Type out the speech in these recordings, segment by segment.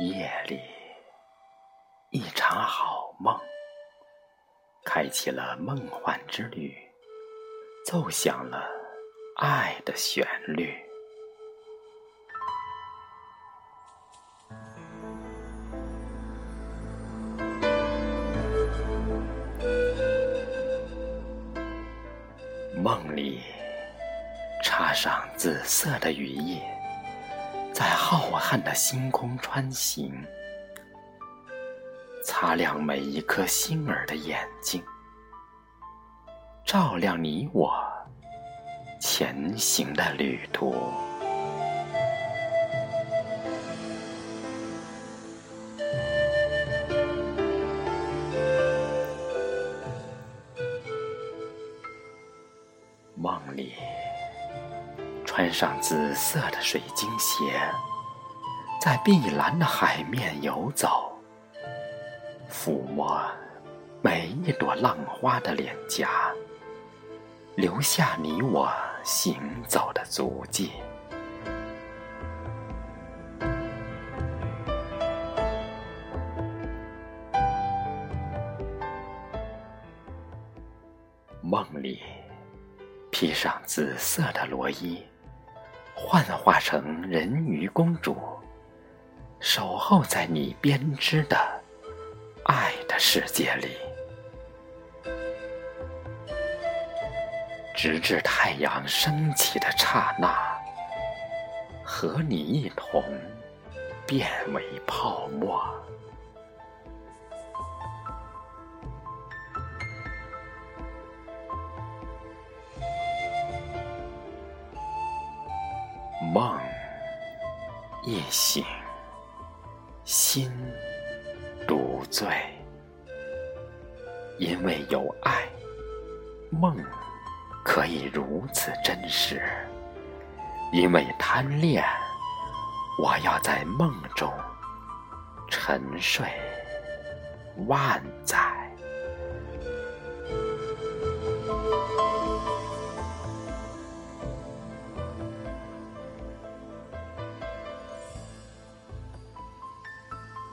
夜里一场好梦开启了梦幻之旅奏响了爱的旋律。梦里插上紫色的羽翼在浩瀚的星空穿行。擦亮每一颗星儿的眼睛，照亮你我前行的旅途。梦里穿上紫色的水晶鞋，在碧蓝的海面游走。抚摸每一朵浪花的脸颊，留下你我行走的足迹。梦里披上紫色的罗衣，幻化成人鱼公主，守候在你编织的。爱的世界里，直至太阳升起的刹那，和你一同变为泡沫。梦一醒，心。独醉，因为有爱，梦可以如此真实；因为贪恋，我要在梦中沉睡万载。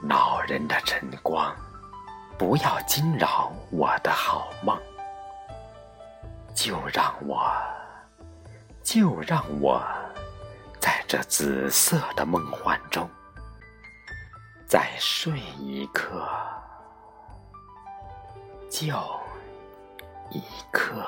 恼人的晨光，不要惊扰我的好梦。就让我，就让我，在这紫色的梦幻中，再睡一刻，就一刻。